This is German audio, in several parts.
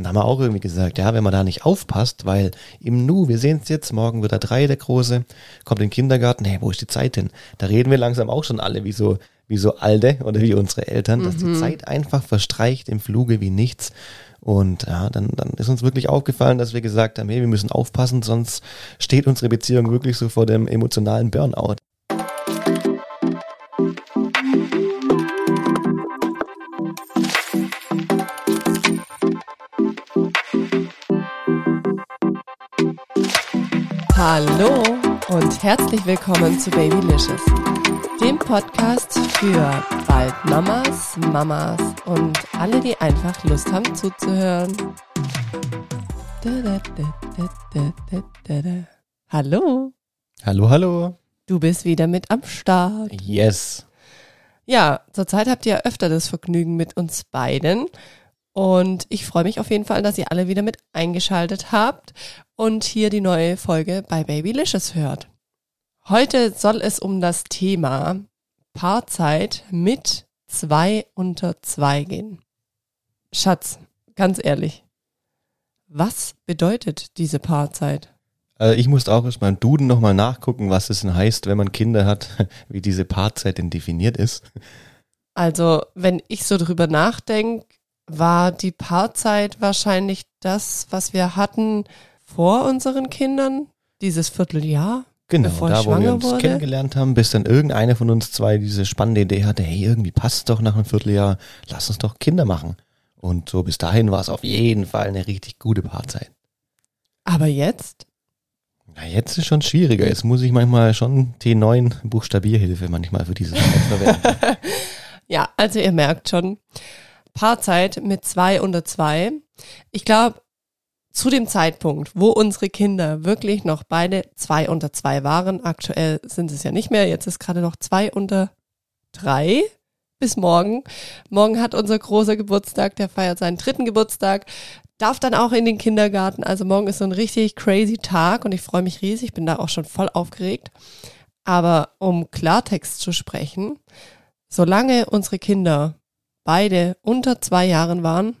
Und da haben wir auch irgendwie gesagt, ja, wenn man da nicht aufpasst, weil im Nu, wir sehen es jetzt, morgen wird er drei, der Große, kommt in den Kindergarten, hey, wo ist die Zeit denn? Da reden wir langsam auch schon alle wie so, wie so alte oder wie unsere Eltern, mhm. dass die mhm. Zeit einfach verstreicht im Fluge wie nichts. Und ja, dann, dann ist uns wirklich aufgefallen, dass wir gesagt haben, hey, wir müssen aufpassen, sonst steht unsere Beziehung wirklich so vor dem emotionalen Burnout. Hallo und herzlich willkommen zu Babylicious, dem Podcast für bald Mamas, Mamas und alle, die einfach Lust haben zuzuhören. Hallo. Hallo, hallo. Du bist wieder mit am Start. Yes. Ja, zurzeit habt ihr öfter das Vergnügen mit uns beiden. Und ich freue mich auf jeden Fall, dass ihr alle wieder mit eingeschaltet habt und hier die neue Folge bei Babylicious hört. Heute soll es um das Thema Paarzeit mit zwei unter zwei gehen. Schatz, ganz ehrlich, was bedeutet diese Paarzeit? Also ich musste auch erst beim Duden nochmal nachgucken, was es denn heißt, wenn man Kinder hat, wie diese Paarzeit denn definiert ist. Also, wenn ich so drüber nachdenke, war die Paarzeit wahrscheinlich das, was wir hatten, vor unseren Kindern, dieses Vierteljahr. Genau, da wo wir uns wurde. kennengelernt haben, bis dann irgendeiner von uns zwei diese spannende Idee hatte, hey, irgendwie passt doch nach einem Vierteljahr, lass uns doch Kinder machen. Und so bis dahin war es auf jeden Fall eine richtig gute Paarzeit. Aber jetzt? Na, jetzt ist schon schwieriger. Jetzt muss ich manchmal schon T9 Buchstabierhilfe manchmal für dieses verwenden. ja, also ihr merkt schon, Paarzeit mit zwei unter zwei. Ich glaube, zu dem Zeitpunkt, wo unsere Kinder wirklich noch beide zwei unter zwei waren, aktuell sind es ja nicht mehr, jetzt ist gerade noch zwei unter drei bis morgen. Morgen hat unser großer Geburtstag, der feiert seinen dritten Geburtstag, darf dann auch in den Kindergarten. Also morgen ist so ein richtig crazy Tag und ich freue mich riesig, bin da auch schon voll aufgeregt. Aber um Klartext zu sprechen, solange unsere Kinder beide unter zwei Jahren waren,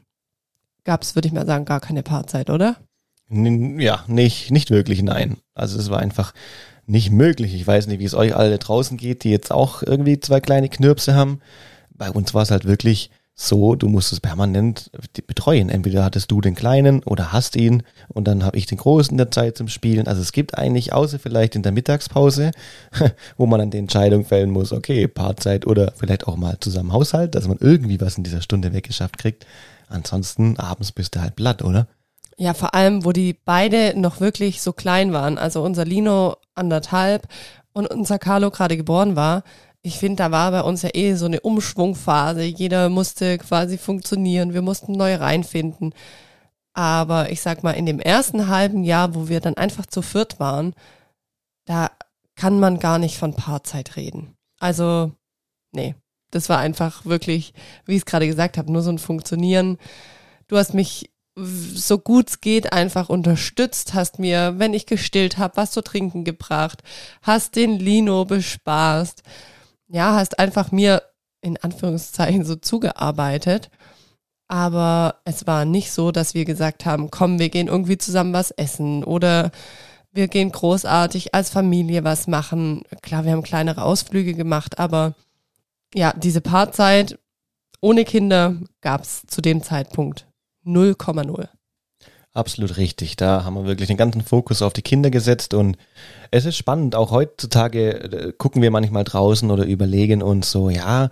gab es, würde ich mal sagen, gar keine Paarzeit, oder? Ja, nicht, nicht wirklich, nein. Also es war einfach nicht möglich. Ich weiß nicht, wie es euch alle draußen geht, die jetzt auch irgendwie zwei kleine Knirpse haben. Bei uns war es halt wirklich so, du musst es permanent betreuen. Entweder hattest du den Kleinen oder hast ihn und dann habe ich den Großen der Zeit zum Spielen. Also es gibt eigentlich, außer vielleicht in der Mittagspause, wo man dann die Entscheidung fällen muss, okay, Paarzeit oder vielleicht auch mal zusammen Haushalt, dass man irgendwie was in dieser Stunde weggeschafft kriegt. Ansonsten abends bist du halt platt, oder? Ja, vor allem, wo die beide noch wirklich so klein waren. Also unser Lino anderthalb und unser Carlo gerade geboren war. Ich finde, da war bei uns ja eh so eine Umschwungphase. Jeder musste quasi funktionieren. Wir mussten neu reinfinden. Aber ich sag mal, in dem ersten halben Jahr, wo wir dann einfach zu viert waren, da kann man gar nicht von Paarzeit reden. Also, nee, das war einfach wirklich, wie ich es gerade gesagt habe, nur so ein Funktionieren. Du hast mich so gut es geht einfach unterstützt, hast mir, wenn ich gestillt habe, was zu trinken gebracht, hast den Lino bespaßt. Ja, hast einfach mir in Anführungszeichen so zugearbeitet. Aber es war nicht so, dass wir gesagt haben, komm, wir gehen irgendwie zusammen was essen oder wir gehen großartig als Familie was machen. Klar, wir haben kleinere Ausflüge gemacht, aber ja, diese Paarzeit ohne Kinder gab es zu dem Zeitpunkt 0,0. Absolut richtig. Da haben wir wirklich den ganzen Fokus auf die Kinder gesetzt und es ist spannend. Auch heutzutage äh, gucken wir manchmal draußen oder überlegen uns so, ja,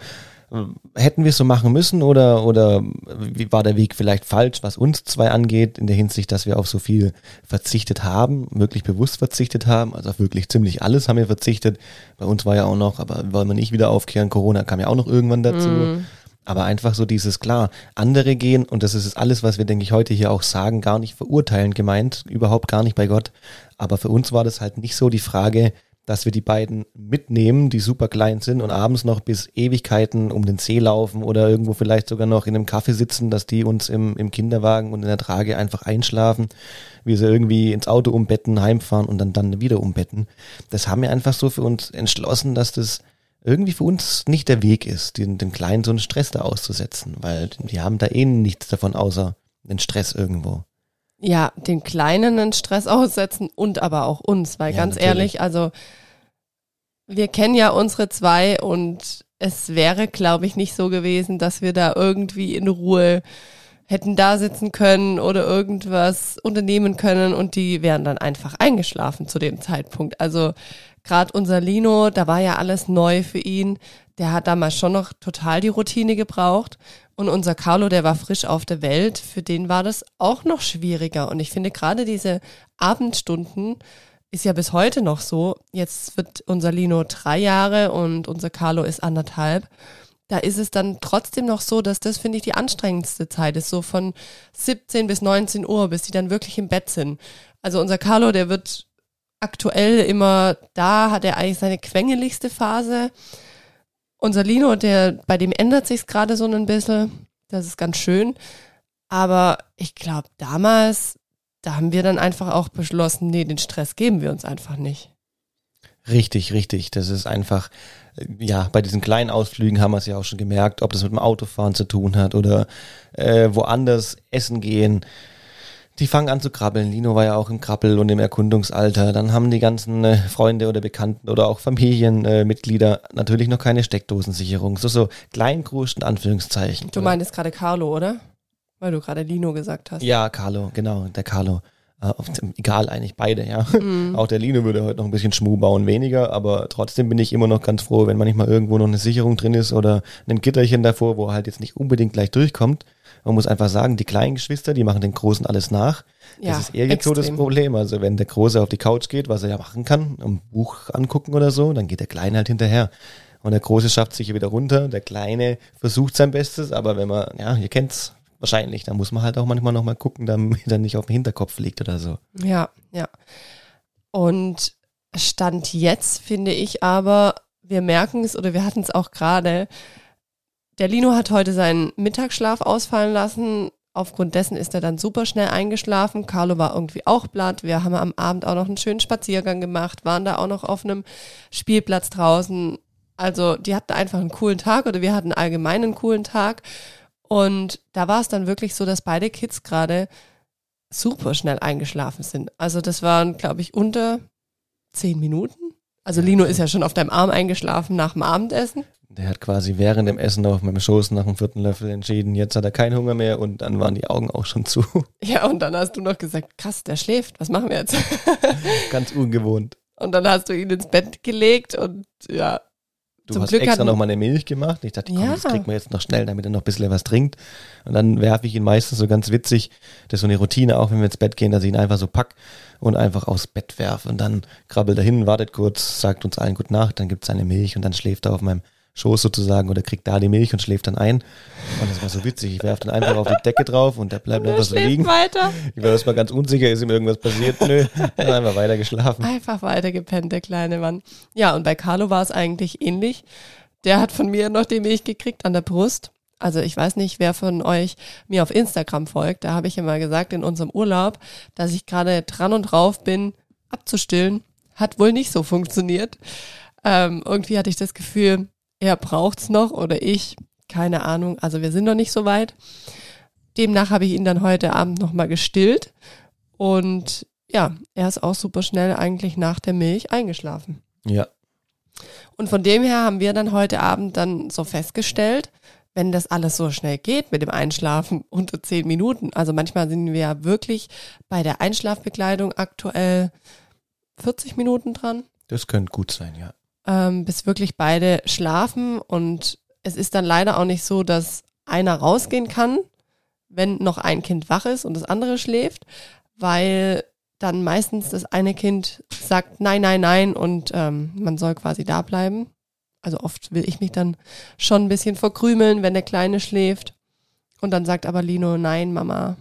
hätten wir es so machen müssen oder, oder wie war der Weg vielleicht falsch, was uns zwei angeht, in der Hinsicht, dass wir auf so viel verzichtet haben, wirklich bewusst verzichtet haben, also wirklich ziemlich alles haben wir verzichtet. Bei uns war ja auch noch, aber wollen wir nicht wieder aufkehren, Corona kam ja auch noch irgendwann dazu. Mm. Aber einfach so dieses, klar, andere gehen, und das ist alles, was wir, denke ich, heute hier auch sagen, gar nicht verurteilen gemeint, überhaupt gar nicht bei Gott. Aber für uns war das halt nicht so die Frage, dass wir die beiden mitnehmen, die super klein sind und abends noch bis Ewigkeiten um den See laufen oder irgendwo vielleicht sogar noch in einem Kaffee sitzen, dass die uns im, im Kinderwagen und in der Trage einfach einschlafen, wir sie irgendwie ins Auto umbetten, heimfahren und dann, dann wieder umbetten. Das haben wir einfach so für uns entschlossen, dass das irgendwie für uns nicht der Weg ist, den, den Kleinen so einen Stress da auszusetzen, weil die haben da eh nichts davon außer den Stress irgendwo. Ja, den Kleinen einen Stress aussetzen und aber auch uns, weil Ja, ganz natürlich. ehrlich, also wir kennen ja unsere zwei und es wäre, glaube ich, nicht so gewesen, dass wir da irgendwie in Ruhe hätten da sitzen können oder irgendwas unternehmen können und die wären dann einfach eingeschlafen zu dem Zeitpunkt. Also gerade unser Lino, da war ja alles neu für ihn. Der hat damals schon noch total die Routine gebraucht. Und unser Carlo, der war frisch auf der Welt, für den war das auch noch schwieriger. Und ich finde gerade diese Abendstunden ist ja bis heute noch so. Jetzt wird unser Lino drei Jahre und unser Carlo ist anderthalb da ist es dann trotzdem noch so, dass das, finde ich, die anstrengendste Zeit ist, so von 17 bis 19 Uhr, bis die dann wirklich im Bett sind. Also unser Carlo, der wird aktuell immer, da hat er eigentlich seine quengeligste Phase. Unser Lino, der, bei dem ändert sich's gerade so ein bisschen. Das ist ganz schön. Aber ich glaube, damals, da haben wir dann einfach auch beschlossen, nee, den Stress geben wir uns einfach nicht. Richtig, richtig. Das ist einfach, äh, ja, bei diesen kleinen Ausflügen haben wir es ja auch schon gemerkt, ob das mit dem Autofahren zu tun hat oder äh, woanders essen gehen. Die fangen an zu krabbeln. Lino war ja auch im Krabbel- und im Erkundungsalter. Dann haben die ganzen äh, Freunde oder Bekannten oder auch Familienmitglieder äh, natürlich noch keine Steckdosensicherung. So, so Kleingruscht in Anführungszeichen. Du meintest gerade Carlo, oder? Weil du gerade Lino gesagt hast. Ja, Carlo, genau, der Carlo. Äh, egal eigentlich beide, ja. Mhm. Auch der Lino würde heute noch ein bisschen Schmuh bauen, weniger, aber trotzdem bin ich immer noch ganz froh, wenn manchmal irgendwo noch eine Sicherung drin ist oder ein Gitterchen davor, wo er halt jetzt nicht unbedingt gleich durchkommt. Man muss einfach sagen, die kleinen Geschwister, die machen den Großen alles nach. Ja, das ist eher jetzt so das. Problem. Also wenn der Große auf die Couch geht, was er ja machen kann, ein Buch angucken oder so, dann geht der Kleine halt hinterher. Und der Große schafft sich wieder runter, der Kleine versucht sein Bestes, aber wenn man, ja, ihr kennt's wahrscheinlich, da muss man halt auch manchmal nochmal gucken, damit er nicht auf dem Hinterkopf liegt oder so. Ja, ja. Und Stand jetzt finde ich aber, wir merken es oder wir hatten es auch gerade, der Lino hat heute seinen Mittagsschlaf ausfallen lassen. Aufgrund dessen ist er dann super schnell eingeschlafen. Carlo war irgendwie auch platt. Wir haben am Abend auch noch einen schönen Spaziergang gemacht, waren da auch noch auf einem Spielplatz draußen. Also die hatten einfach einen coolen Tag oder wir hatten allgemein einen coolen Tag. Und da war es dann wirklich so, dass beide Kids gerade super schnell eingeschlafen sind. Also das waren, glaube ich, unter zehn Minuten. Also Lino ist ja schon auf deinem Arm eingeschlafen nach dem Abendessen. Der hat quasi während dem Essen auf meinem Schoß nach dem vierten Löffel entschieden, jetzt hat er keinen Hunger mehr und dann waren die Augen auch schon zu. Ja, und dann hast du noch gesagt, krass, der schläft, was machen wir jetzt? Ganz ungewohnt. Und dann hast du ihn ins Bett gelegt und ja, Du Zum hast Glück extra hatten- noch mal eine Milch gemacht. Ich dachte, komm, Ja. das kriegt man jetzt noch schnell, damit er noch ein bisschen was trinkt. Und dann werfe ich ihn meistens so ganz witzig. Das ist so eine Routine, auch wenn wir ins Bett gehen, dass ich ihn einfach so pack und einfach aufs Bett werfe. Und dann krabbelt er hin, wartet kurz, sagt uns allen Gute Nacht, dann gibt's eine Milch und dann schläft er auf meinem Schoß sozusagen oder kriegt da die Milch und schläft dann ein. Und das war so witzig. Ich werfe dann einfach auf die Decke drauf und der bleibt einfach so liegen. weiter. Ich war erstmal ganz unsicher, ist ihm irgendwas passiert? Nö, dann einfach weiter geschlafen. Einfach weiter gepennt, der kleine Mann. Ja, und bei Carlo war es eigentlich ähnlich. Der hat von mir noch die Milch gekriegt an der Brust. Also ich weiß nicht, wer von euch mir auf Instagram folgt. Da habe ich immer gesagt in unserem Urlaub, dass ich gerade dran und drauf bin, abzustillen. Hat wohl nicht so funktioniert. Ähm, irgendwie hatte ich das Gefühl, er braucht's noch oder ich. Keine Ahnung. Also wir sind noch nicht so weit. Demnach habe ich ihn dann heute Abend nochmal gestillt. Und ja, er ist auch super schnell eigentlich nach der Milch eingeschlafen. Ja, Und von dem her haben wir dann heute Abend dann so festgestellt, wenn das alles so schnell geht mit dem Einschlafen unter zehn Minuten, also manchmal sind wir ja wirklich bei der Einschlafbekleidung aktuell 40 Minuten dran, das könnte gut sein, ja. Ähm, bis wirklich beide schlafen und es ist dann leider auch nicht so, dass einer rausgehen kann, wenn noch ein Kind wach ist und das andere schläft, weil dann meistens das eine Kind sagt nein, nein, nein und ähm, man soll quasi da bleiben. Also oft will ich mich dann schon ein bisschen verkrümeln, wenn der Kleine schläft. Und dann sagt aber Lino, nein, Mama,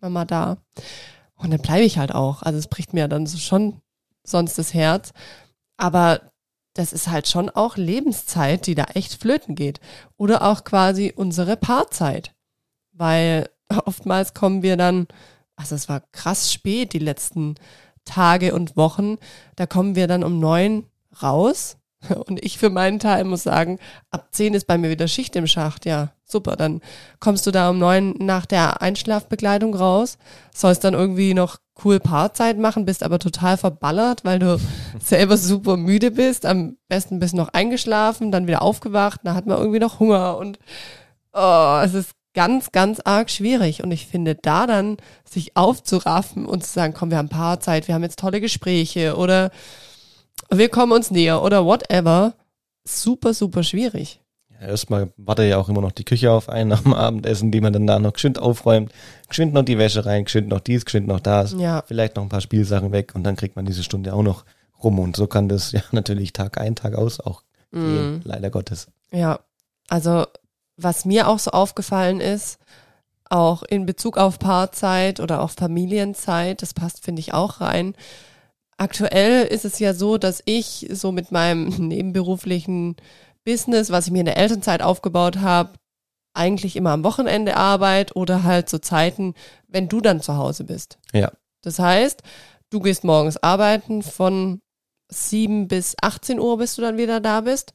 Mama da. Und dann bleibe ich halt auch. Also es bricht mir dann so schon sonst das Herz. Aber das ist halt schon auch Lebenszeit, die da echt flöten geht. Oder auch quasi unsere Paarzeit. Weil oftmals kommen wir dann, also es war krass spät die letzten Tage und Wochen, da kommen wir dann um neun raus, Und ich für meinen Teil muss sagen, ab 10 ist bei mir wieder Schicht im Schacht. Ja, super. Dann kommst du da um neun nach der Einschlafbekleidung raus, sollst dann irgendwie noch cool Paarzeit machen, bist aber total verballert, weil du selber super müde bist. Am besten bist noch eingeschlafen, dann wieder aufgewacht, dann hat man irgendwie noch Hunger und oh, es ist ganz, ganz arg schwierig. Und ich finde, da dann sich aufzuraffen und zu sagen, komm, wir haben Paarzeit, wir haben jetzt tolle Gespräche oder wir kommen uns näher oder whatever, super, super schwierig. Erstmal wartet ja auch immer noch die Küche auf einen nach dem Abendessen, die man dann da noch geschwind aufräumt, geschwind noch die Wäsche rein, geschwind noch dies, geschwind noch das, Ja. vielleicht noch ein paar Spielsachen weg und dann kriegt man diese Stunde auch noch rum und so kann das ja natürlich Tag ein, Tag aus auch gehen, leider Gottes. Ja, also was mir auch so aufgefallen ist, auch in Bezug auf Paarzeit oder auch Familienzeit, das passt, finde ich, auch rein. Aktuell ist es ja so, dass ich so mit meinem nebenberuflichen Business, was ich mir in der Elternzeit aufgebaut habe, eigentlich immer am Wochenende arbeite oder halt zu Zeiten, wenn du dann zu Hause bist. Ja, Das heißt, du gehst morgens arbeiten von 7 bis 18 Uhr, bis du dann wieder da bist.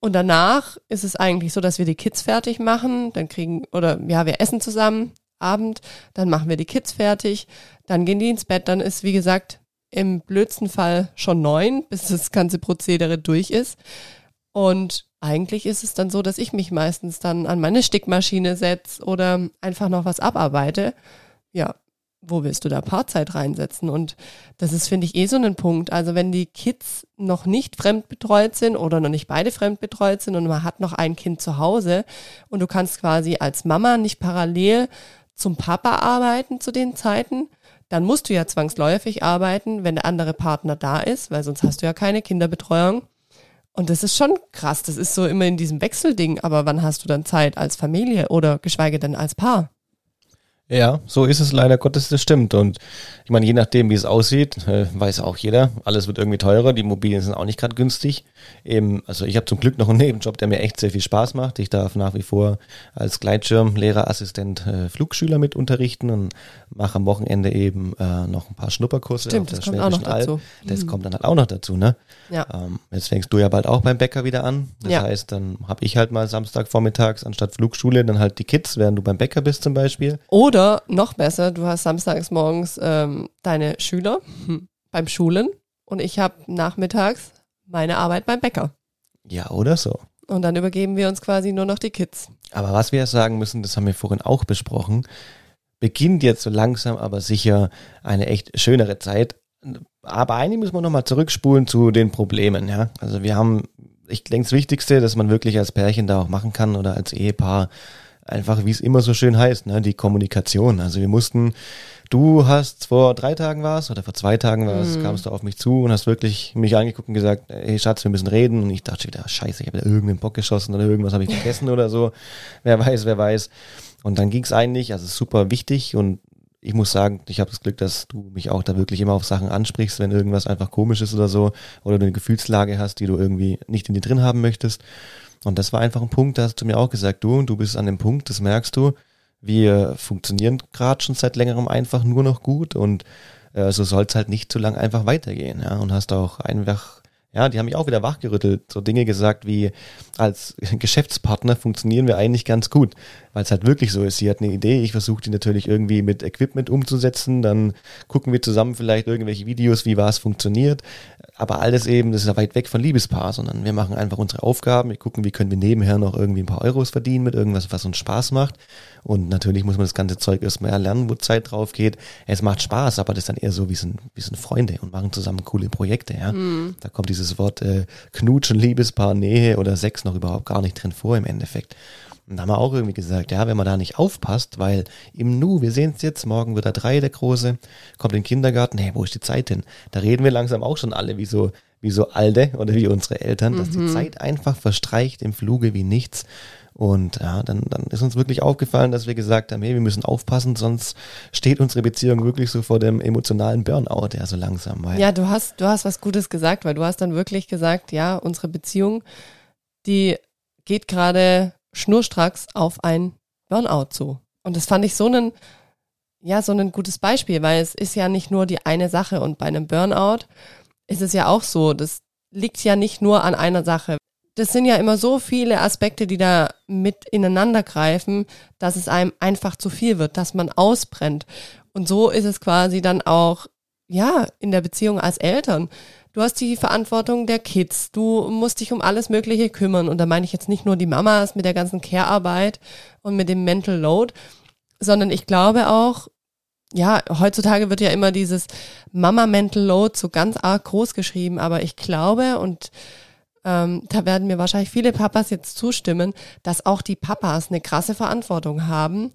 Und danach ist es eigentlich so, dass wir die Kids fertig machen, dann kriegen, oder ja, wir essen zusammen, Abend, dann machen wir die Kids fertig, dann gehen die ins Bett, dann ist, wie gesagt, im blödsten Fall schon neun, bis das ganze Prozedere durch ist. Und eigentlich ist es dann so, dass ich mich meistens dann an meine Stickmaschine setze oder einfach noch was abarbeite. Ja, wo willst du da Paarzeit reinsetzen? Und das ist, finde ich, eh so ein Punkt. Also wenn die Kids noch nicht fremdbetreut sind oder noch nicht beide fremdbetreut sind und man hat noch ein Kind zu Hause und du kannst quasi als Mama nicht parallel zum Papa arbeiten zu den Zeiten, dann musst du ja zwangsläufig arbeiten, wenn der andere Partner da ist, weil sonst hast du ja keine Kinderbetreuung. Und das ist schon krass. Das ist so immer in diesem Wechselding. Aber wann hast du dann Zeit als Familie oder geschweige denn als Paar? Ja, so ist es leider Gottes, das stimmt. Und ich meine, je nachdem, wie es aussieht, äh, weiß auch jeder, alles wird irgendwie teurer, die Immobilien sind auch nicht gerade günstig. Eben, also ich habe zum Glück noch einen Nebenjob, der mir echt sehr viel Spaß macht. Ich darf nach wie vor als Gleitschirmlehrerassistent äh, Flugschüler mit unterrichten und mache am Wochenende eben äh, noch ein paar Schnupperkurse Stimmt, auf das kommt auch noch Alb. dazu. Das Mhm. kommt dann halt auch noch dazu, ne? Ja. Ähm, jetzt fängst du ja bald auch beim Bäcker wieder an. Das Ja. heißt, dann habe ich halt mal Samstag vormittags anstatt Flugschule dann halt die Kids, während du beim Bäcker bist zum Beispiel. Oder noch besser, du hast samstags morgens ähm, deine Schüler hm, beim Schulen und ich habe nachmittags meine Arbeit beim Bäcker. Ja, oder so. Und dann übergeben wir uns quasi nur noch die Kids. Aber was wir sagen müssen, das haben wir vorhin auch besprochen, beginnt jetzt so langsam, aber sicher eine echt schönere Zeit. Aber eigentlich müssen wir nochmal zurückspulen zu den Problemen, ja. Also wir haben, ich denke, das Wichtigste, dass man wirklich als Pärchen da auch machen kann oder als Ehepaar, einfach wie es immer so schön heißt, ne, die Kommunikation. Also wir mussten, du hast vor drei Tagen war's oder vor zwei Tagen war's, kamst du auf mich zu und hast wirklich mich angeguckt und gesagt, hey Schatz, wir müssen reden. Und ich dachte schon wieder, scheiße, ich habe wieder irgendeinen Bock geschossen oder irgendwas habe ich vergessen oder so. Wer weiß, wer weiß. Und dann ging's eigentlich, also super wichtig und ich muss sagen, ich habe das Glück, dass du mich auch da wirklich immer auf Sachen ansprichst, wenn irgendwas einfach komisch ist oder so, oder du eine Gefühlslage hast, die du irgendwie nicht in dir drin haben möchtest. Und das war einfach ein Punkt, da hast du mir auch gesagt, du, du bist an dem Punkt, das merkst du, wir funktionieren gerade schon seit längerem einfach nur noch gut und äh, so soll's halt nicht zu lang einfach weitergehen. Ja? Und hast auch einfach, ja, die haben mich auch wieder wachgerüttelt, so Dinge gesagt wie, als Geschäftspartner funktionieren wir eigentlich ganz gut, weil es halt wirklich so ist. Sie hat eine Idee, ich versuche die natürlich irgendwie mit Equipment umzusetzen, dann gucken wir zusammen vielleicht irgendwelche Videos, wie was funktioniert, aber alles eben, das ist ja weit weg von Liebespaar, sondern wir machen einfach unsere Aufgaben, wir gucken, wie können wir nebenher noch irgendwie ein paar Euros verdienen mit irgendwas, was uns Spaß macht. Und natürlich muss man das ganze Zeug erstmal erlernen, wo Zeit drauf geht. Es macht Spaß, aber das ist dann eher so, wie sind, wie sind Freunde und machen zusammen coole Projekte, ja. Da kommt dieses Wort äh, Knutschen, Liebespaar, Nähe oder Sex noch überhaupt gar nicht drin vor im Endeffekt. Und da haben wir auch irgendwie gesagt, ja, wenn man da nicht aufpasst, weil im Nu, wir sehen es jetzt, morgen wird er drei, der Große, kommt in den Kindergarten, hey, wo ist die Zeit hin? Da reden wir langsam auch schon alle wie so, wie so Alte oder wie unsere Eltern, dass die Zeit einfach verstreicht im Fluge wie nichts. Und ja, dann, dann ist uns wirklich aufgefallen, dass wir gesagt haben, hey, wir müssen aufpassen, sonst steht unsere Beziehung wirklich so vor dem emotionalen Burnout, ja, so langsam. Weil Ja, du hast, du hast was Gutes gesagt, weil du hast dann wirklich gesagt, ja, unsere Beziehung, die geht gerade schnurstracks auf ein Burnout zu. Und das fand ich so ein, ja, so ein gutes Beispiel, weil es ist ja nicht nur die eine Sache und bei einem Burnout ist es ja auch so, dass liegt ja nicht nur an einer Sache. Das sind ja immer so viele Aspekte, die da mit ineinander greifen, dass es einem einfach zu viel wird, dass man ausbrennt. Und so ist es quasi dann auch, ja, in der Beziehung als Eltern. Du hast die Verantwortung der Kids. Du musst dich um alles Mögliche kümmern. Und da meine ich jetzt nicht nur die Mamas mit der ganzen Care-Arbeit und mit dem Mental Load, sondern ich glaube auch, ja, heutzutage wird ja immer dieses Mama Mental Load so ganz arg groß geschrieben, aber ich glaube und ähm, da werden mir wahrscheinlich viele Papas jetzt zustimmen, dass auch die Papas eine krasse Verantwortung haben,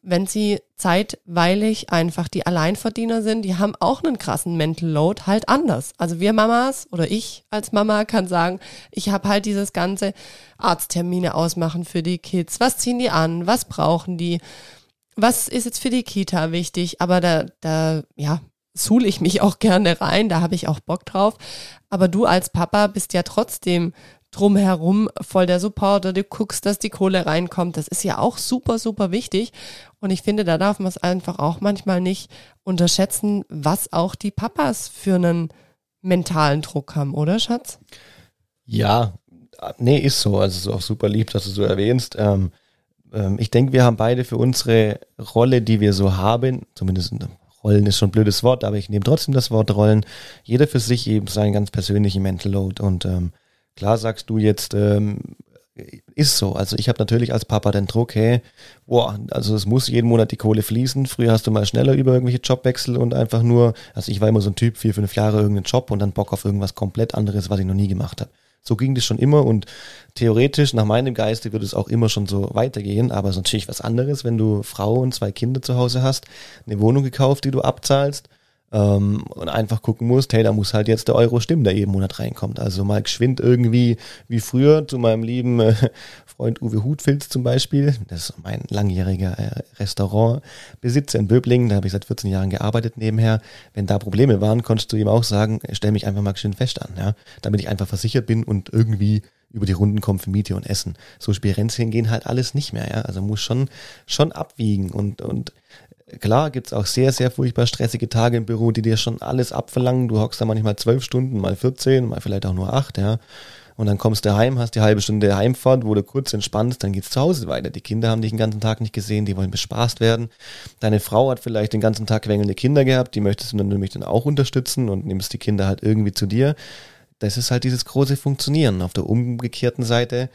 wenn sie zeitweilig einfach die Alleinverdiener sind, die haben auch einen krassen Mental Load, halt anders. Also wir Mamas oder ich als Mama kann sagen, ich habe halt dieses ganze Arzttermine ausmachen für die Kids. Was ziehen die an? Was brauchen die? was ist jetzt für die Kita wichtig? Aber da, da, ja, suhle ich mich auch gerne rein, da habe ich auch Bock drauf. Aber du als Papa bist ja trotzdem drumherum voll der Supporter, du guckst, dass die Kohle reinkommt. Das ist ja auch super, super wichtig. Und ich finde, da darf man es einfach auch manchmal nicht unterschätzen, was auch die Papas für einen mentalen Druck haben, oder Schatz? Ja, nee, ist so. Also ist auch super lieb, dass du so erwähnst. Ähm, ähm, ich denke, wir haben beide für unsere Rolle, die wir so haben, zumindest Rollen ist schon ein blödes Wort, aber ich nehme trotzdem das Wort Rollen, jeder für sich eben seinen ganz persönlichen Mental Load. Und ähm, klar sagst du jetzt, ähm, ist so. Also ich habe natürlich als Papa den Druck, hey, boah, also es muss jeden Monat die Kohle fließen. Früher hast du mal schneller über irgendwelche Jobwechsel und einfach nur, also ich war immer so ein Typ, vier, fünf Jahre irgendeinen Job und dann Bock auf irgendwas komplett anderes, was ich noch nie gemacht habe. So ging das schon immer und theoretisch, nach meinem Geiste, würde es auch immer schon so weitergehen, aber es ist natürlich was anderes, wenn du Frau und zwei Kinder zu Hause hast, eine Wohnung gekauft, die du abzahlst ähm, und einfach gucken musst, hey, da muss halt jetzt der Euro stimmen, der jeden Monat reinkommt. Also mal geschwind irgendwie wie früher zu meinem lieben äh, Freund Uwe Hutfilz zum Beispiel. Das ist mein langjähriger äh, Restaurantbesitzer in Böblingen. Da habe ich seit 14 Jahren gearbeitet nebenher. Wenn da Probleme waren, konntest du ihm auch sagen, stell mich einfach mal geschwind fest an, ja, damit ich einfach versichert bin und irgendwie über die Runden kommen für Miete und Essen. So Spirenzchen gehen halt alles nicht mehr, ja. Also muss schon, schon abwiegen und, und Klar gibt's auch sehr, sehr furchtbar stressige Tage im Büro, die dir schon alles abverlangen. Du hockst da manchmal zwölf Stunden, mal 14, mal vielleicht auch nur acht, ja. Und dann kommst du heim, hast die halbe Stunde Heimfahrt, wo du kurz entspannst, dann geht's zu Hause weiter. Die Kinder haben dich den ganzen Tag nicht gesehen, die wollen bespaßt werden. Deine Frau hat vielleicht den ganzen Tag quengelnde Kinder gehabt, die möchtest du dann nämlich dann auch unterstützen und nimmst die Kinder halt irgendwie zu dir. Das ist halt dieses große Funktionieren. Auf der umgekehrten Seite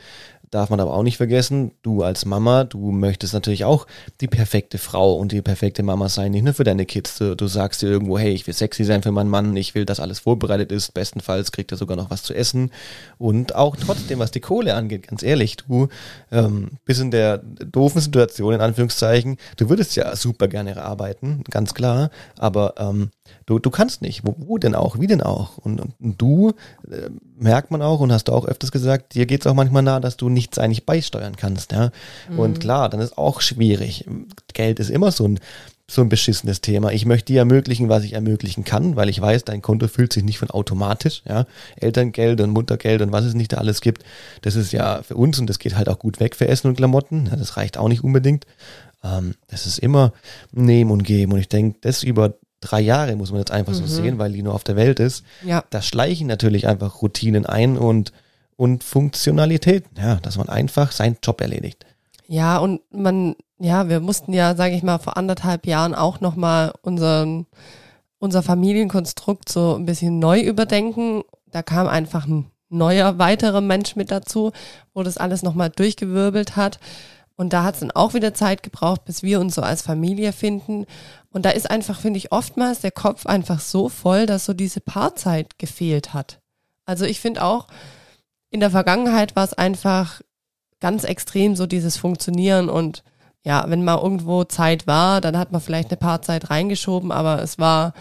darf man aber auch nicht vergessen, du als Mama, du möchtest natürlich auch die perfekte Frau und die perfekte Mama sein, nicht nur für deine Kids. Du, du sagst dir irgendwo, hey, ich will sexy sein für meinen Mann, ich will, dass alles vorbereitet ist, bestenfalls kriegt er sogar noch was zu essen. Und auch trotzdem, was die Kohle angeht, ganz ehrlich, du ähm, bist in der doofen Situation, in Anführungszeichen, du würdest ja super gerne arbeiten, ganz klar, aber ähm, du, du kannst nicht. Wo, wo denn auch? Wie denn auch? Und, und, und du, äh, merkt man auch und hast du auch öfters gesagt, dir geht es auch manchmal nah, dass du nichts eigentlich beisteuern kannst. Ja? Mhm. Und klar, dann ist auch schwierig. Geld ist immer so ein, so ein beschissenes Thema. Ich möchte dir ermöglichen, was ich ermöglichen kann, weil ich weiß, dein Konto füllt sich nicht von automatisch. Ja? Elterngeld und Muttergeld und was es nicht da alles gibt. Das ist ja für uns und das geht halt auch gut weg für Essen und Klamotten. Ja, das reicht auch nicht unbedingt. Ähm, das ist immer Nehmen und Geben. Und ich denke, das über drei Jahre, muss man jetzt einfach mhm. so sehen, weil Lino auf der Welt ist. Ja. Da schleichen natürlich einfach Routinen ein und, und Funktionalitäten, ja, dass man einfach seinen Job erledigt. Ja, und man, ja, wir mussten ja, sage ich mal, vor anderthalb Jahren auch nochmal unseren, unser Familienkonstrukt so ein bisschen neu überdenken. Da kam einfach ein neuer, weiterer Mensch mit dazu, wo das alles nochmal durchgewirbelt hat. Und da hat es dann auch wieder Zeit gebraucht, bis wir uns so als Familie finden. Und da ist einfach, finde ich, oftmals der Kopf einfach so voll, dass so diese Paarzeit gefehlt hat. Also ich finde auch, in der Vergangenheit war es einfach ganz extrem so dieses Funktionieren und ja, wenn mal irgendwo Zeit war, dann hat man vielleicht eine Paarzeit reingeschoben, aber es war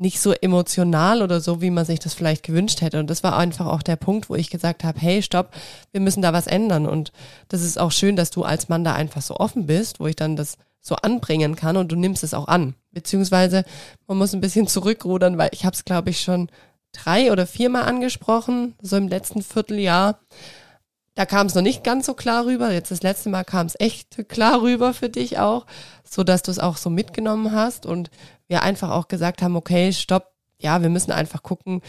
nicht so emotional oder so, wie man sich das vielleicht gewünscht hätte. Und das war einfach auch der Punkt, wo ich gesagt habe, hey, stopp, wir müssen da was ändern. Und das ist auch schön, dass du als Mann da einfach so offen bist, wo ich dann das so anbringen kann und du nimmst es auch an. Beziehungsweise man muss ein bisschen zurückrudern, weil ich habe es, glaube ich, schon drei oder viermal angesprochen, so im letzten Vierteljahr. Da kam es noch nicht ganz so klar rüber. Jetzt das letzte Mal kam es echt klar rüber für dich auch, so dass du es auch so mitgenommen hast und wir einfach auch gesagt haben, okay, stopp, ja, wir müssen einfach gucken,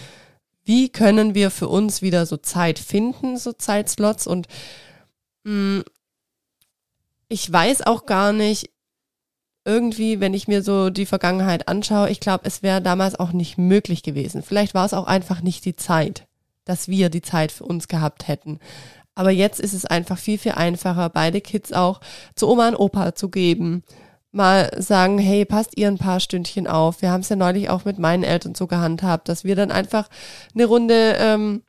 wie können wir für uns wieder so Zeit finden, so Zeitslots und mh, mm, ich weiß auch gar nicht, irgendwie, wenn ich mir so die Vergangenheit anschaue, ich glaube, es wäre damals auch nicht möglich gewesen. Vielleicht war es auch einfach nicht die Zeit, dass wir die Zeit für uns gehabt hätten. Aber jetzt ist es einfach viel, viel einfacher, beide Kids auch zu Oma und Opa zu geben. Mal sagen, hey, passt ihr ein paar Stündchen auf. Wir haben es ja neulich auch mit meinen Eltern so gehandhabt, dass wir dann einfach eine Runde ähm,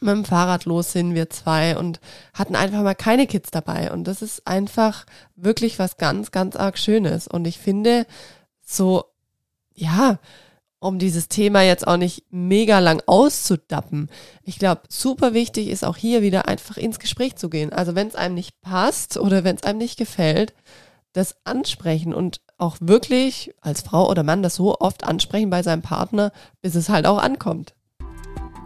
mit dem Fahrrad los sind, wir zwei, und hatten einfach mal keine Kids dabei. Und das ist einfach wirklich was ganz, ganz arg Schönes. Und ich finde, so, ja, um dieses Thema jetzt auch nicht mega lang auszudappen. Ich glaube, super wichtig ist auch hier wieder einfach ins Gespräch zu gehen. Also wenn es einem nicht passt oder wenn es einem nicht gefällt, das ansprechen und auch wirklich als Frau oder Mann das so oft ansprechen bei seinem Partner, bis es halt auch ankommt.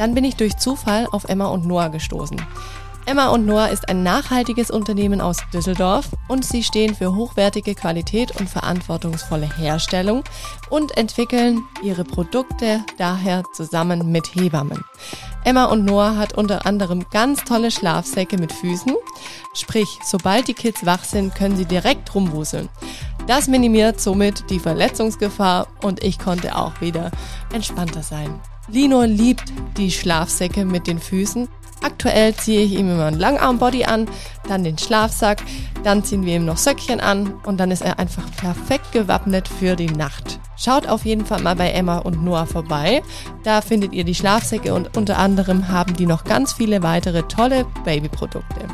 Dann bin ich durch Zufall auf Emma und Noah gestoßen. Emma und Noah ist ein nachhaltiges Unternehmen aus Düsseldorf und sie stehen für hochwertige Qualität und verantwortungsvolle Herstellung und entwickeln ihre Produkte daher zusammen mit Hebammen. Emma und Noah hat unter anderem ganz tolle Schlafsäcke mit Füßen, sprich, sobald die Kids wach sind, können sie direkt rumwuseln. Das minimiert somit die Verletzungsgefahr und ich konnte auch wieder entspannter sein. Lino liebt die Schlafsäcke mit den Füßen. Aktuell ziehe ich ihm immer einen Langarmbody an, dann den Schlafsack, dann ziehen wir ihm noch Söckchen an und dann ist er einfach perfekt gewappnet für die Nacht. Schaut auf jeden Fall mal bei Emma und Noah vorbei. Da findet ihr die Schlafsäcke und unter anderem haben die noch ganz viele weitere tolle Babyprodukte.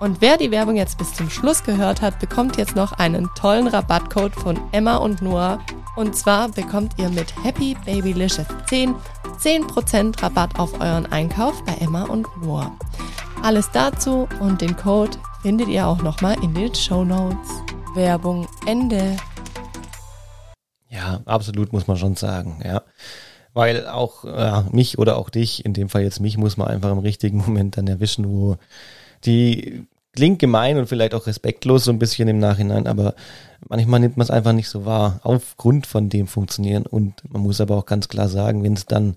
Und wer die Werbung jetzt bis zum Schluss gehört hat, bekommt jetzt noch einen tollen Rabattcode von Emma und Noah. Und zwar bekommt ihr mit Happy Babylicious 10 10% Rabatt auf euren Einkauf bei Emma und Noah. Alles dazu und den Code findet ihr auch nochmal in den Show Notes. Werbung Ende. Ja, absolut muss man schon sagen, ja. Weil auch ja, mich oder auch dich, in dem Fall jetzt mich, muss man einfach im richtigen Moment dann erwischen, wo die klingt gemein und vielleicht auch respektlos so ein bisschen im Nachhinein, aber manchmal nimmt man es einfach nicht so wahr, aufgrund von dem Funktionieren. Und man muss aber auch ganz klar sagen, wenn es dann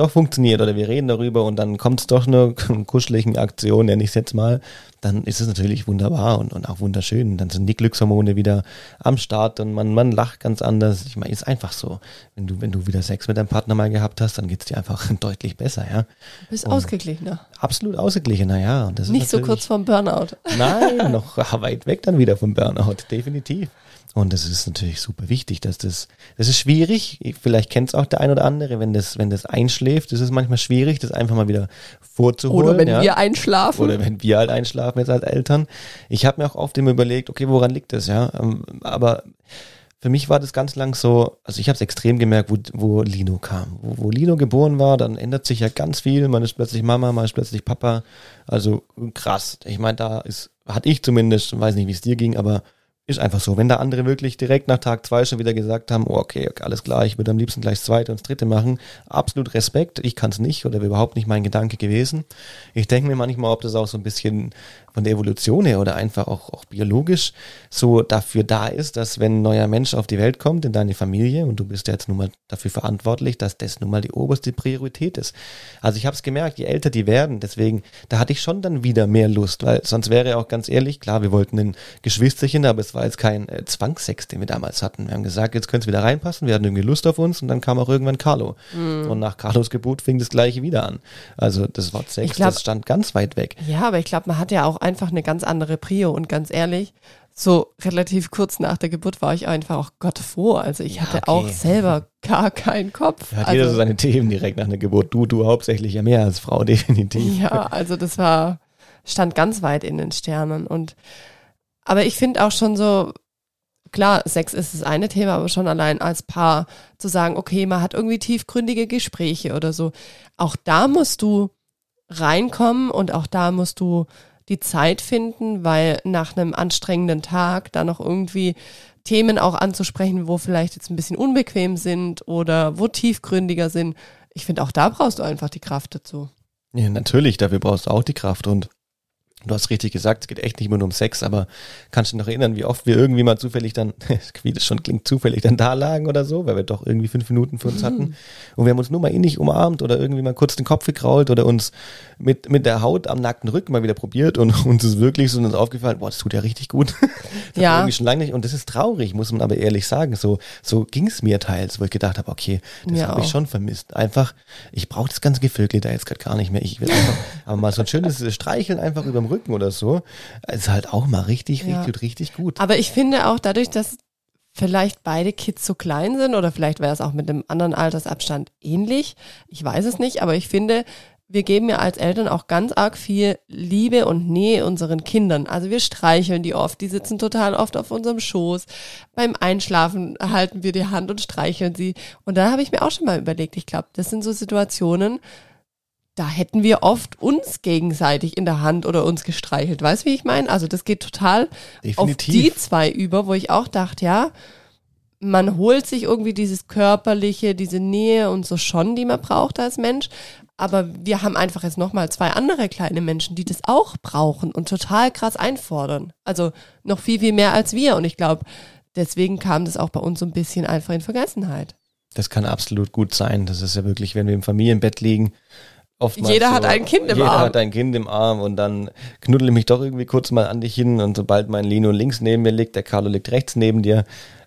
doch funktioniert oder wir reden darüber und dann kommt es doch eine kuscheligen Aktion, nenne ich es jetzt mal, dann ist es natürlich wunderbar und, und auch wunderschön. Dann sind die Glückshormone wieder am Start und man, man lacht ganz anders. Ich meine, ist einfach so. Wenn du, wenn du wieder Sex mit deinem Partner mal gehabt hast, dann geht es dir einfach deutlich besser, ja. Du bist und ausgeglichener. Absolut ausgeglichener, ja. Und das Nicht so kurz vorm Burnout. Nein, noch weit weg dann wieder vom Burnout, definitiv. Und es ist natürlich super wichtig, dass das, das ist schwierig. Vielleicht kennt es auch der ein oder andere, wenn das, wenn das einschläft, ist es manchmal schwierig, das einfach mal wieder vorzuholen. Oder wenn ja. wir einschlafen. Oder wenn wir halt einschlafen jetzt als Eltern. Ich habe mir auch oft immer überlegt, okay, woran liegt das, ja? Ähm, aber für mich war das ganz lang so, also ich habe es extrem gemerkt, wo, wo Lino kam. Wo, wo Lino geboren war, dann ändert sich ja ganz viel. Man ist plötzlich Mama, man ist plötzlich Papa. Also krass. Ich meine, da ist, hatte ich zumindest, weiß nicht, wie es dir ging, aber ist einfach so. Wenn da andere wirklich direkt nach Tag zwei schon wieder gesagt haben, oh, okay, okay, alles klar, ich würde am liebsten gleich das zweite und das dritte machen, absolut Respekt. Ich kann es nicht oder überhaupt nicht mein Gedanke gewesen. Ich denke mir manchmal, ob das auch so ein bisschen von der Evolution her oder einfach auch, auch biologisch so dafür da ist, dass wenn ein neuer Mensch auf die Welt kommt in deine Familie und du bist ja jetzt nun mal dafür verantwortlich, dass das nun mal die oberste Priorität ist. Also ich habe es gemerkt, je älter die werden, deswegen, da hatte ich schon dann wieder mehr Lust, weil sonst wäre auch ganz ehrlich, klar, wir wollten ein Geschwisterchen, aber es war jetzt kein äh, Zwangssex, den wir damals hatten. Wir haben gesagt, jetzt könnte es wieder reinpassen, wir hatten irgendwie Lust auf uns und dann kam auch irgendwann Carlo. Mhm. Und nach Carlos Geburt fing das gleiche wieder an. Also das Wort Sex, glaub, das stand ganz weit weg. Ja, aber ich glaube, man hat ja auch einfach eine ganz andere Prio und ganz ehrlich, so relativ kurz nach der Geburt war ich einfach auch Gott froh. Also ich ja, hatte okay. auch selber gar keinen Kopf. Hat also, jeder so seine Themen direkt nach der Geburt. Du, du hauptsächlich ja mehr als Frau, definitiv. Ja, also das war, stand ganz weit in den Sternen und, aber ich finde auch schon so, klar, Sex ist das eine Thema, aber schon allein als Paar zu sagen, okay, man hat irgendwie tiefgründige Gespräche oder so. Auch da musst du reinkommen und auch da musst du die Zeit finden, weil nach einem anstrengenden Tag da noch irgendwie Themen auch anzusprechen, wo vielleicht jetzt ein bisschen unbequem sind oder wo tiefgründiger sind. Ich finde, auch da brauchst du einfach die Kraft dazu. Ja, natürlich, dafür brauchst du auch die Kraft und Du hast richtig gesagt, es geht echt nicht mehr nur um Sex, aber kannst du dich noch erinnern, wie oft wir irgendwie mal zufällig dann, wie das schon klingt, zufällig dann da lagen oder so, weil wir doch irgendwie fünf Minuten für uns hatten. Und wir haben uns nur mal innig umarmt oder irgendwie mal kurz den Kopf gekrault oder uns mit, mit der Haut am nackten Rücken mal wieder probiert und uns ist wirklich so uns aufgefallen, boah, das tut ja richtig gut. das Ja. Irgendwie schon lange nicht. Und das ist traurig, muss man aber ehrlich sagen. So, so ging es mir teils, wo ich gedacht habe, okay, das habe ich schon vermisst. Einfach, ich brauche das ganze Gevögel da jetzt gerade gar nicht mehr. Ich will einfach, aber mal so ein schönes Streicheln einfach überm Rücken oder so, ist halt auch mal richtig, Ja. richtig, richtig gut. Aber ich finde auch dadurch, dass vielleicht beide Kids so klein sind oder vielleicht wäre es auch mit einem anderen Altersabstand ähnlich. Ich weiß es nicht, aber ich finde, wir geben ja als Eltern auch ganz arg viel Liebe und Nähe unseren Kindern. Also wir streicheln die oft, die sitzen total oft auf unserem Schoß. Beim Einschlafen halten wir die Hand und streicheln sie. Und da habe ich mir auch schon mal überlegt, ich glaube, das sind so Situationen, da hätten wir oft uns gegenseitig in der Hand oder uns gestreichelt. Weißt du, wie ich meine? Also das geht total auf Definitiv. die zwei über, wo ich auch dachte, ja, man holt sich irgendwie dieses körperliche, diese Nähe und so schon, die man braucht als Mensch. Aber wir haben einfach jetzt nochmal zwei andere kleine Menschen, die das auch brauchen und total krass einfordern. Also noch viel, viel mehr als wir. Und ich glaube, deswegen kam das auch bei uns so ein bisschen einfach in Vergessenheit. Das kann absolut gut sein. Das ist ja wirklich, wenn wir im Familienbett liegen, oftmals Jeder so, hat ein Kind im jeder Arm. hat ein Kind im Arm und dann knuddel ich mich doch irgendwie kurz mal an dich hin und sobald mein Lino links neben mir liegt, der Carlo liegt rechts neben dir,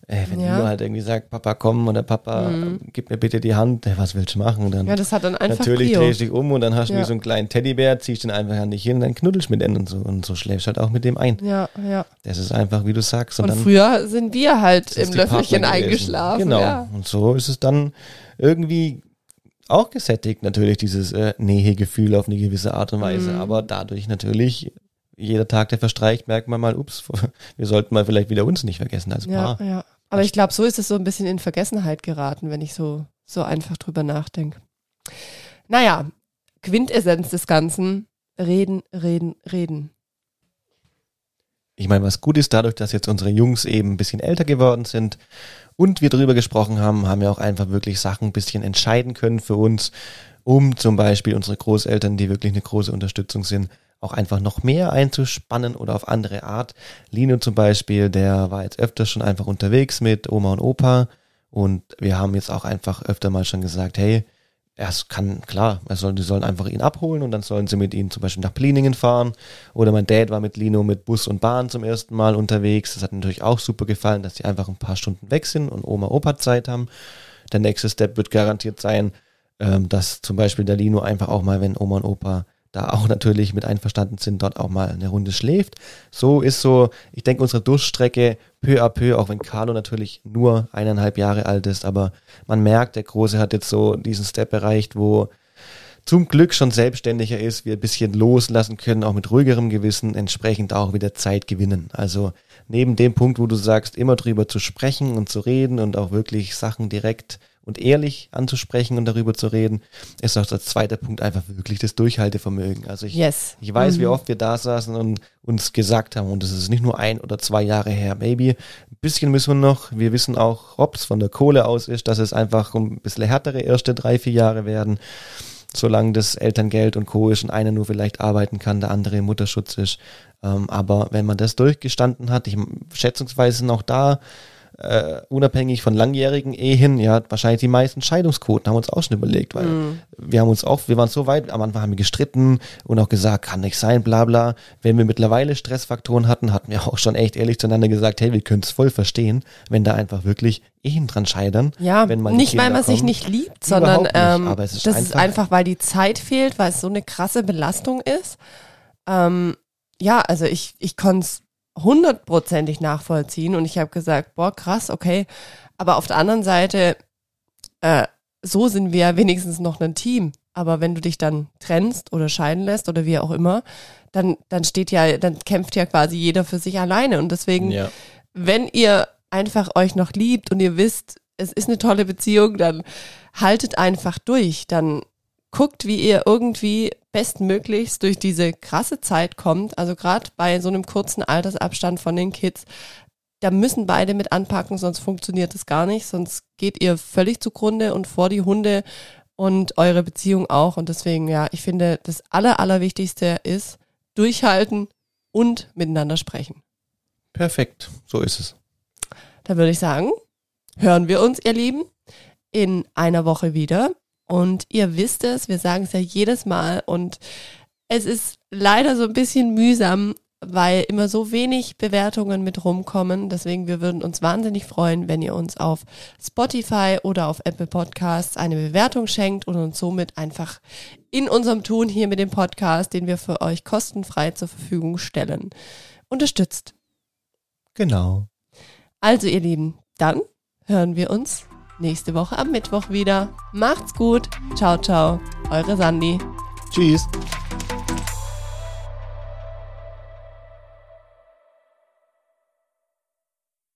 äh, wenn Ja. Lino halt irgendwie sagt, Papa komm oder Papa, gib mir bitte die Hand, äh, was willst du machen? Und dann Ja, das hat dann einfach natürlich Prio. drehst du dich um und dann hast du Ja. wie so einen kleinen Teddybär, ziehst den einfach an dich hin und dann knuddelst mit denen und so und so schläfst halt auch mit dem ein. Ja, ja. Das ist einfach, wie du sagst. Und dann früher sind wir halt im Löffelchen eingeschlafen. Genau. Ja. Und so ist es dann irgendwie auch gesättigt, natürlich dieses äh, Nähegefühl auf eine gewisse Art und Weise. Mhm. Aber dadurch natürlich, jeder Tag, der verstreicht, merkt man mal, ups, wir sollten mal vielleicht wieder uns nicht vergessen als Ja, Paar. ja. Aber ich glaube, so ist es so ein bisschen in Vergessenheit geraten, wenn ich so, so einfach drüber nachdenke. Naja, Quintessenz des Ganzen. Reden, reden, reden. Ich meine, was gut ist, dadurch, dass jetzt unsere Jungs eben ein bisschen älter geworden sind und wir drüber gesprochen haben, haben wir auch einfach wirklich Sachen ein bisschen entscheiden können für uns, um zum Beispiel unsere Großeltern, die wirklich eine große Unterstützung sind, auch einfach noch mehr einzuspannen oder auf andere Art. Lino zum Beispiel, der war jetzt öfter schon einfach unterwegs mit Oma und Opa und wir haben jetzt auch einfach öfter mal schon gesagt, hey, es kann, klar, soll, die sollen einfach ihn abholen und dann sollen sie mit ihm zum Beispiel nach Pliningen fahren. Oder mein Dad war mit Lino mit Bus und Bahn zum ersten Mal unterwegs. Das hat natürlich auch super gefallen, dass die einfach ein paar Stunden weg sind und Oma, Opa Zeit haben. Der nächste Step wird garantiert sein, ähm, dass zum Beispiel der Lino einfach auch mal, wenn Oma und Opa da auch natürlich mit einverstanden sind, dort auch mal eine Runde schläft. So ist so, ich denke, unsere Durchstrecke peu à peu, auch wenn Carlo natürlich nur eineinhalb Jahre alt ist, aber man merkt, der Große hat jetzt so diesen Step erreicht, wo zum Glück schon selbstständiger ist, wir ein bisschen loslassen können, auch mit ruhigerem Gewissen, entsprechend auch wieder Zeit gewinnen. Also neben dem Punkt, wo du sagst, immer drüber zu sprechen und zu reden und auch wirklich Sachen direkt und ehrlich anzusprechen und darüber zu reden, ist auch als zweiter Punkt einfach wirklich das Durchhaltevermögen. Also ich, Yes. ich weiß, wie Mhm. oft wir da saßen und uns gesagt haben, und das ist nicht nur ein oder zwei Jahre her, maybe, ein bisschen müssen wir noch, wir wissen auch, ob es von der Kohle aus ist, dass es einfach ein bisschen härtere erste drei, vier Jahre werden, solange das Elterngeld und Co. ist und einer nur vielleicht arbeiten kann, der andere im Mutterschutz ist. Ähm, aber wenn man das durchgestanden hat, ich schätzungsweise auch da äh, unabhängig von langjährigen Ehen, ja, wahrscheinlich die meisten Scheidungsquoten haben wir uns auch schon überlegt, weil wir haben uns auch, wir waren so weit, am Anfang haben wir gestritten und auch gesagt, kann nicht sein, bla bla. Wenn wir mittlerweile Stressfaktoren hatten, hatten wir auch schon echt ehrlich zueinander gesagt, hey, wir können es voll verstehen, wenn da einfach wirklich Ehen dran scheitern. Ja, nicht weil man sich kommen. nicht liebt, sondern ähm, aber es ist das ist einfach- einfach, weil die Zeit fehlt, weil es so eine krasse Belastung ist. Ähm, ja, also ich, ich konnte es hundertprozentig nachvollziehen und ich habe gesagt, boah, krass, okay. Aber auf der anderen Seite, äh, so sind wir ja wenigstens noch ein Team. Aber wenn du dich dann trennst oder scheiden lässt oder wie auch immer, dann, dann steht ja, dann kämpft ja quasi jeder für sich alleine. Und deswegen Ja. wenn ihr einfach euch noch liebt und ihr wisst, es ist eine tolle Beziehung, dann haltet einfach durch. Dann guckt, wie ihr irgendwie bestmöglichst durch diese krasse Zeit kommt. Also gerade bei so einem kurzen Altersabstand von den Kids, da müssen beide mit anpacken, sonst funktioniert es gar nicht. Sonst geht ihr völlig zugrunde und vor die Hunde und eure Beziehung auch. Und deswegen, ja, ich finde, das Aller, Allerwichtigste ist durchhalten und miteinander sprechen. Perfekt, so ist es. Da würde ich sagen, hören wir uns, ihr Lieben, in einer Woche wieder. Und ihr wisst es, wir sagen es ja jedes Mal und es ist leider so ein bisschen mühsam, weil immer so wenig Bewertungen mit rumkommen. Deswegen, wir würden uns wahnsinnig freuen, wenn ihr uns auf Spotify oder auf Apple Podcasts eine Bewertung schenkt und uns somit einfach in unserem Tun hier mit dem Podcast, den wir für euch kostenfrei zur Verfügung stellen, unterstützt. Genau. Also, ihr Lieben, dann hören wir uns nächste Woche am Mittwoch wieder. Macht's gut. Ciao, ciao. Eure Sandy. Tschüss.